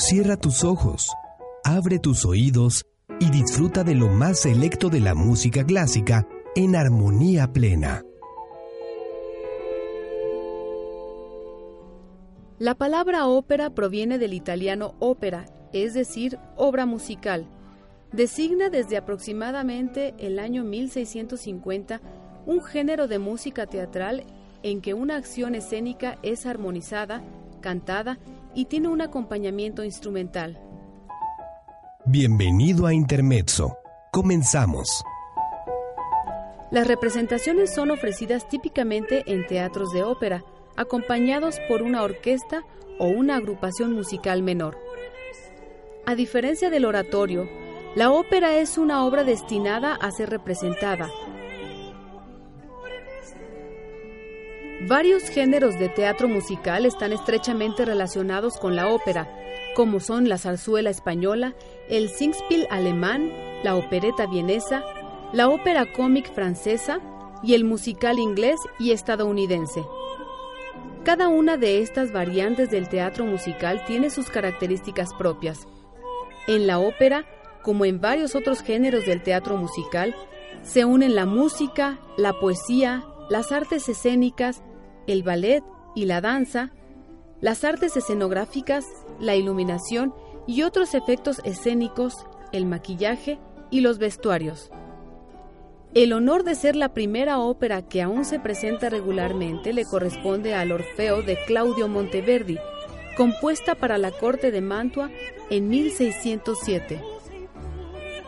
Cierra tus ojos, abre tus oídos y disfruta de lo más selecto de la música clásica en armonía plena. La palabra ópera proviene del italiano ópera, es decir, obra musical. Designa desde aproximadamente el año 1650 un género de música teatral en que una acción escénica es armonizada, cantada y tiene un acompañamiento instrumental. Bienvenido a Intermezzo. Comenzamos. Las representaciones son ofrecidas típicamente en teatros de ópera, acompañados por una orquesta o una agrupación musical menor. A diferencia del oratorio, la ópera es una obra destinada a ser representada. Varios géneros de teatro musical están estrechamente relacionados con la ópera, como son la zarzuela española, el singspiel alemán, la opereta vienesa, la ópera cómic francesa y el musical inglés y estadounidense. Cada una de estas variantes del teatro musical tiene sus características propias. En la ópera, como en varios otros géneros del teatro musical, se unen la música, la poesía, las artes escénicas, el ballet y la danza, las artes escenográficas, la iluminación y otros efectos escénicos, el maquillaje y los vestuarios. El honor de ser la primera ópera que aún se presenta regularmente le corresponde al Orfeo de Claudio Monteverdi, compuesta para la corte de Mantua en 1607.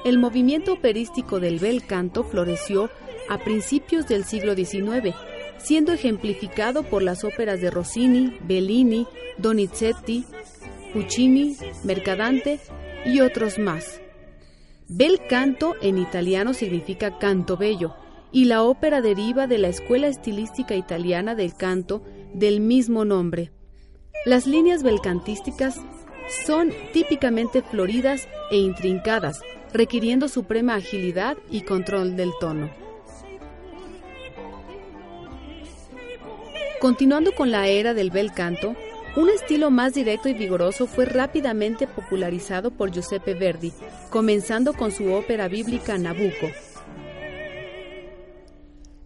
El movimiento operístico del bel canto floreció a principios del siglo XIX, siendo ejemplificado por las óperas de Rossini, Bellini, Donizetti, Puccini, Mercadante y otros más. Bel canto en italiano significa canto bello, y la ópera deriva de la escuela estilística italiana del canto del mismo nombre. Las líneas belcantísticas son típicamente floridas e intrincadas, requiriendo suprema agilidad y control del tono. Continuando con la era del bel canto, un estilo más directo y vigoroso fue rápidamente popularizado por Giuseppe Verdi, comenzando con su ópera bíblica Nabucco.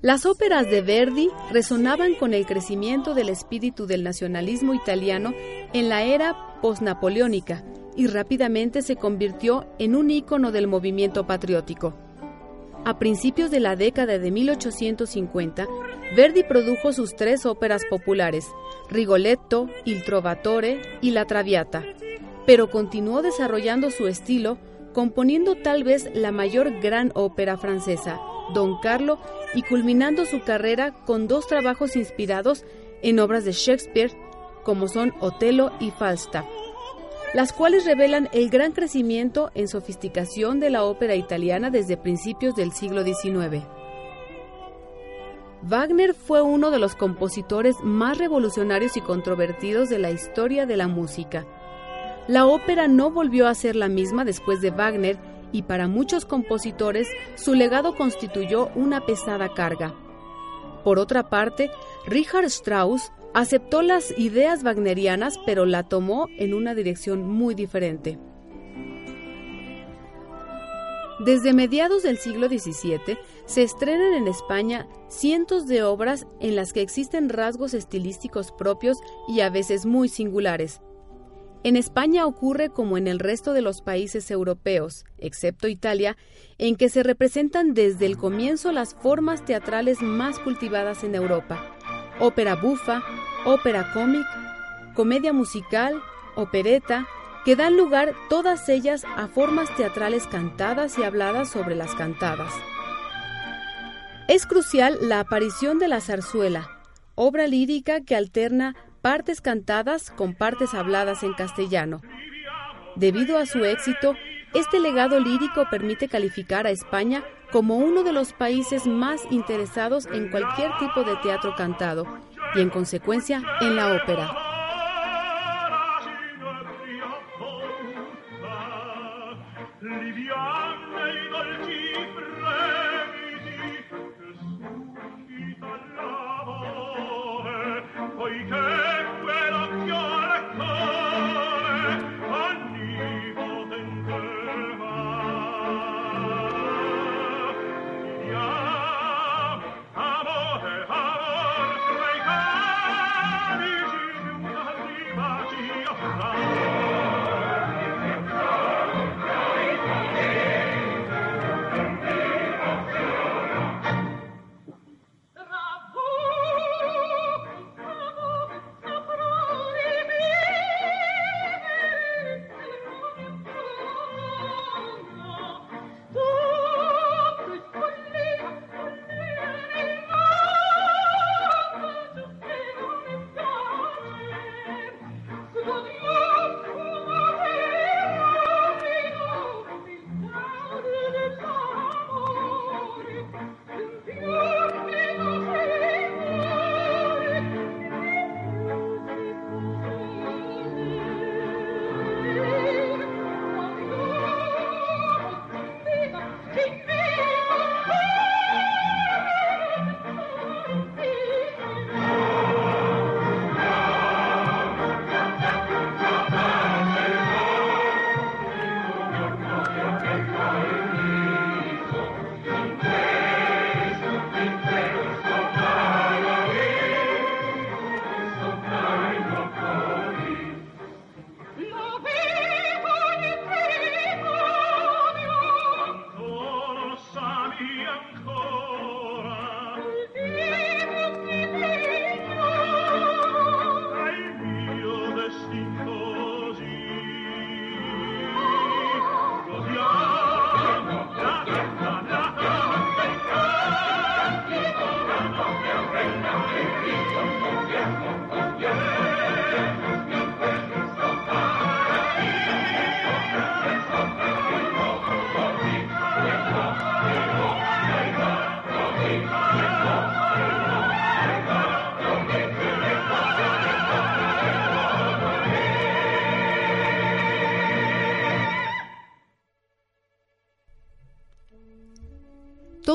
Las óperas de Verdi resonaban con el crecimiento del espíritu del nacionalismo italiano en la era postnapoleónica y rápidamente se convirtió en un ícono del movimiento patriótico. A principios de la década de 1850, Verdi produjo sus tres óperas populares, Rigoletto, Il Trovatore y La Traviata, pero continuó desarrollando su estilo, componiendo tal vez la mayor gran ópera francesa, Don Carlo, y culminando su carrera con dos trabajos inspirados en obras de Shakespeare, como son Otelo y Falstaff las cuales revelan el gran crecimiento en sofisticación de la ópera italiana desde principios del siglo XIX. Wagner fue uno de los compositores más revolucionarios y controvertidos de la historia de la música. La ópera no volvió a ser la misma después de Wagner y para muchos compositores su legado constituyó una pesada carga. Por otra parte, Richard Strauss Aceptó las ideas wagnerianas, pero la tomó en una dirección muy diferente. Desde mediados del siglo XVII se estrenan en España cientos de obras en las que existen rasgos estilísticos propios y a veces muy singulares. En España ocurre como en el resto de los países europeos, excepto Italia, en que se representan desde el comienzo las formas teatrales más cultivadas en Europa ópera bufa, ópera cómic, comedia musical, opereta, que dan lugar todas ellas a formas teatrales cantadas y habladas sobre las cantadas. Es crucial la aparición de la zarzuela, obra lírica que alterna partes cantadas con partes habladas en castellano. Debido a su éxito, este legado lírico permite calificar a España como uno de los países más interesados en cualquier tipo de teatro cantado y en consecuencia en la ópera.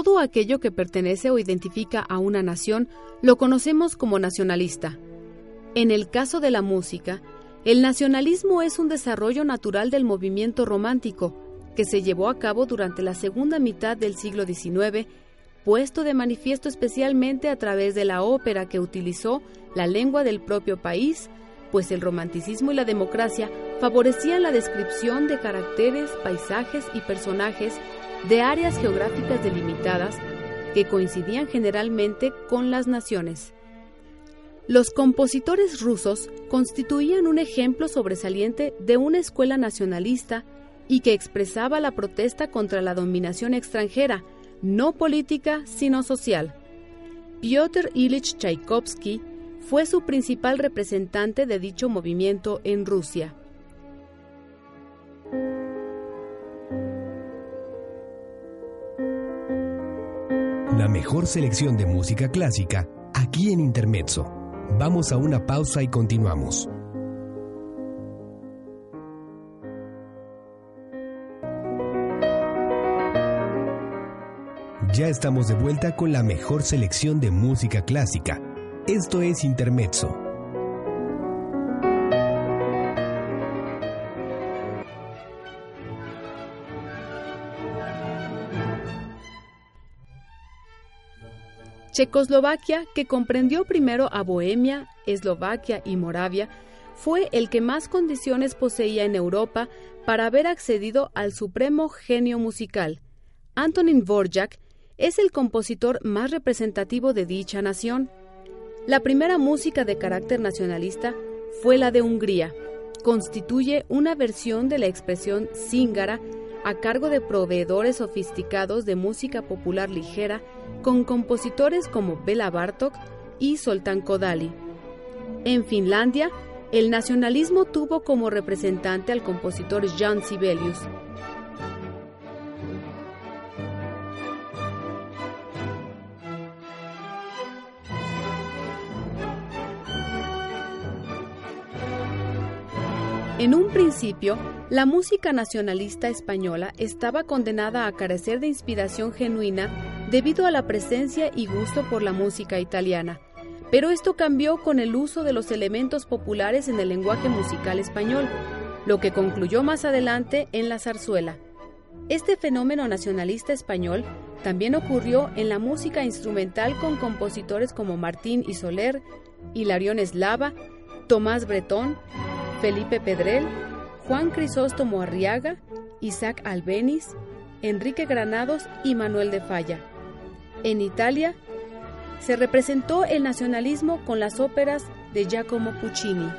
Todo aquello que pertenece o identifica a una nación lo conocemos como nacionalista. En el caso de la música, el nacionalismo es un desarrollo natural del movimiento romántico que se llevó a cabo durante la segunda mitad del siglo XIX, puesto de manifiesto especialmente a través de la ópera que utilizó la lengua del propio país, pues el romanticismo y la democracia favorecían la descripción de caracteres, paisajes y personajes de áreas geográficas delimitadas que coincidían generalmente con las naciones. Los compositores rusos constituían un ejemplo sobresaliente de una escuela nacionalista y que expresaba la protesta contra la dominación extranjera, no política, sino social. Piotr Ilich Tchaikovsky fue su principal representante de dicho movimiento en Rusia. La mejor selección de música clásica aquí en Intermezzo. Vamos a una pausa y continuamos. Ya estamos de vuelta con la mejor selección de música clásica. Esto es Intermezzo Checoslovaquia, que comprendió primero a Bohemia, Eslovaquia y Moravia, fue el que más condiciones poseía en Europa para haber accedido al supremo genio musical. Antonin Dvorak es el compositor más representativo de dicha nación. La primera música de carácter nacionalista fue la de Hungría. Constituye una versión de la expresión zíngara a cargo de proveedores sofisticados de música popular ligera con compositores como Bela Bartok y Soltán Kodali. En Finlandia, el nacionalismo tuvo como representante al compositor Jan Sibelius. En un principio, la música nacionalista española estaba condenada a carecer de inspiración genuina debido a la presencia y gusto por la música italiana, pero esto cambió con el uso de los elementos populares en el lenguaje musical español, lo que concluyó más adelante en la zarzuela. Este fenómeno nacionalista español también ocurrió en la música instrumental con compositores como Martín y Soler, Hilarión Eslava, Tomás Bretón, Felipe Pedrel, Juan Crisóstomo Arriaga, Isaac Albeniz, Enrique Granados y Manuel de Falla. En Italia, se representó el nacionalismo con las óperas de Giacomo Puccini.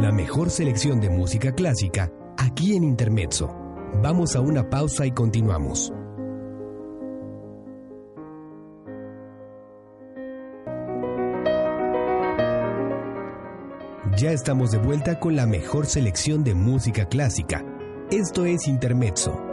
La mejor selección de música clásica aquí en Intermezzo. Vamos a una pausa y continuamos. Ya estamos de vuelta con la mejor selección de música clásica. Esto es Intermezzo.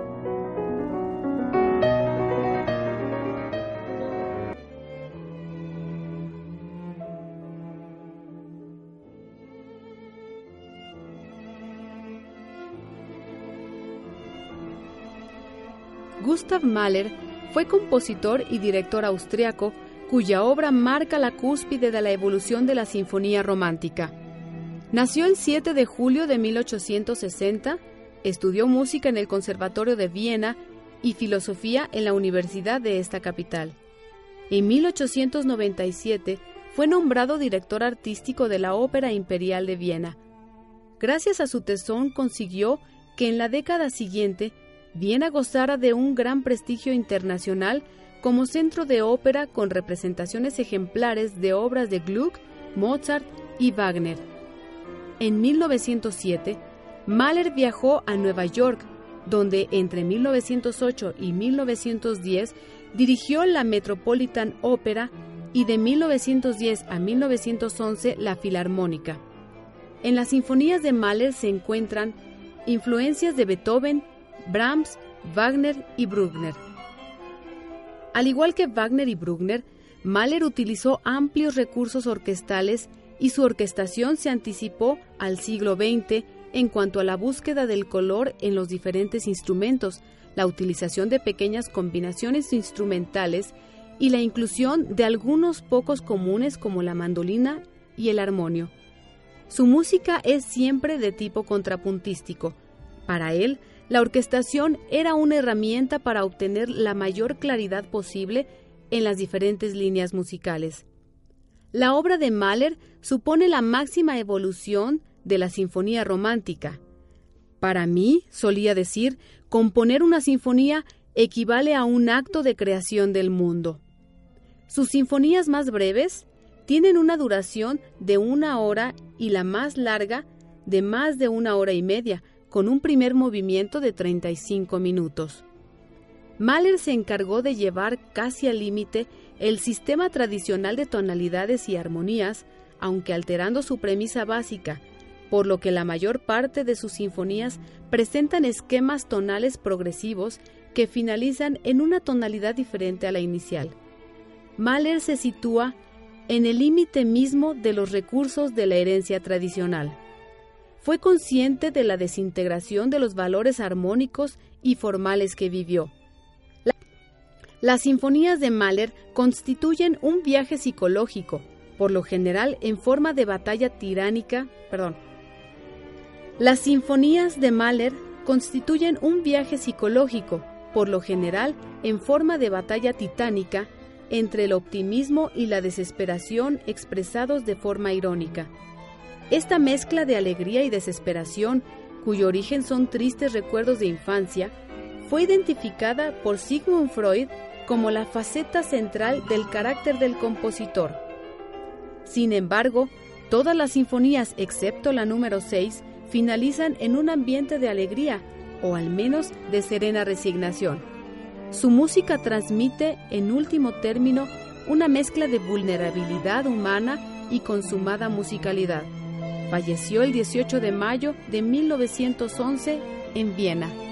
Mahler fue compositor y director austriaco cuya obra marca la cúspide de la evolución de la sinfonía romántica. Nació el 7 de julio de 1860, estudió música en el Conservatorio de Viena y filosofía en la Universidad de esta capital. En 1897 fue nombrado director artístico de la Ópera Imperial de Viena. Gracias a su tesón consiguió que en la década siguiente Viena gozara de un gran prestigio internacional como centro de ópera con representaciones ejemplares de obras de Gluck, Mozart y Wagner. En 1907, Mahler viajó a Nueva York, donde entre 1908 y 1910 dirigió la Metropolitan Opera y de 1910 a 1911 la Filarmónica. En las sinfonías de Mahler se encuentran influencias de Beethoven, Brahms, Wagner y Bruckner. Al igual que Wagner y Bruckner, Mahler utilizó amplios recursos orquestales y su orquestación se anticipó al siglo XX en cuanto a la búsqueda del color en los diferentes instrumentos, la utilización de pequeñas combinaciones instrumentales y la inclusión de algunos pocos comunes como la mandolina y el armonio. Su música es siempre de tipo contrapuntístico. Para él, la orquestación era una herramienta para obtener la mayor claridad posible en las diferentes líneas musicales. La obra de Mahler supone la máxima evolución de la sinfonía romántica. Para mí, solía decir, componer una sinfonía equivale a un acto de creación del mundo. Sus sinfonías más breves tienen una duración de una hora y la más larga de más de una hora y media, con un primer movimiento de 35 minutos. Mahler se encargó de llevar casi al límite el sistema tradicional de tonalidades y armonías, aunque alterando su premisa básica, por lo que la mayor parte de sus sinfonías presentan esquemas tonales progresivos que finalizan en una tonalidad diferente a la inicial. Mahler se sitúa en el límite mismo de los recursos de la herencia tradicional. Fue consciente de la desintegración de los valores armónicos y formales que vivió las sinfonías de Mahler constituyen un viaje psicológico, por lo general en forma de batalla tiránica, perdón. Las sinfonías de Mahler constituyen un viaje psicológico, por lo general en forma de batalla titánica entre el optimismo y la desesperación expresados de forma irónica. Esta mezcla de alegría y desesperación, cuyo origen son tristes recuerdos de infancia, fue identificada por Sigmund Freud como la faceta central del carácter del compositor. Sin embargo, todas las sinfonías excepto la número 6 finalizan en un ambiente de alegría o al menos de serena resignación. Su música transmite, en último término, una mezcla de vulnerabilidad humana y consumada musicalidad. Falleció el 18 de mayo de 1911 en Viena.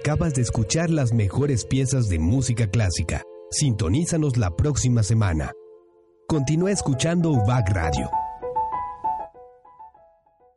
Acabas de escuchar las mejores piezas de música clásica. Sintonízanos la próxima semana. Continúa escuchando UBAC Radio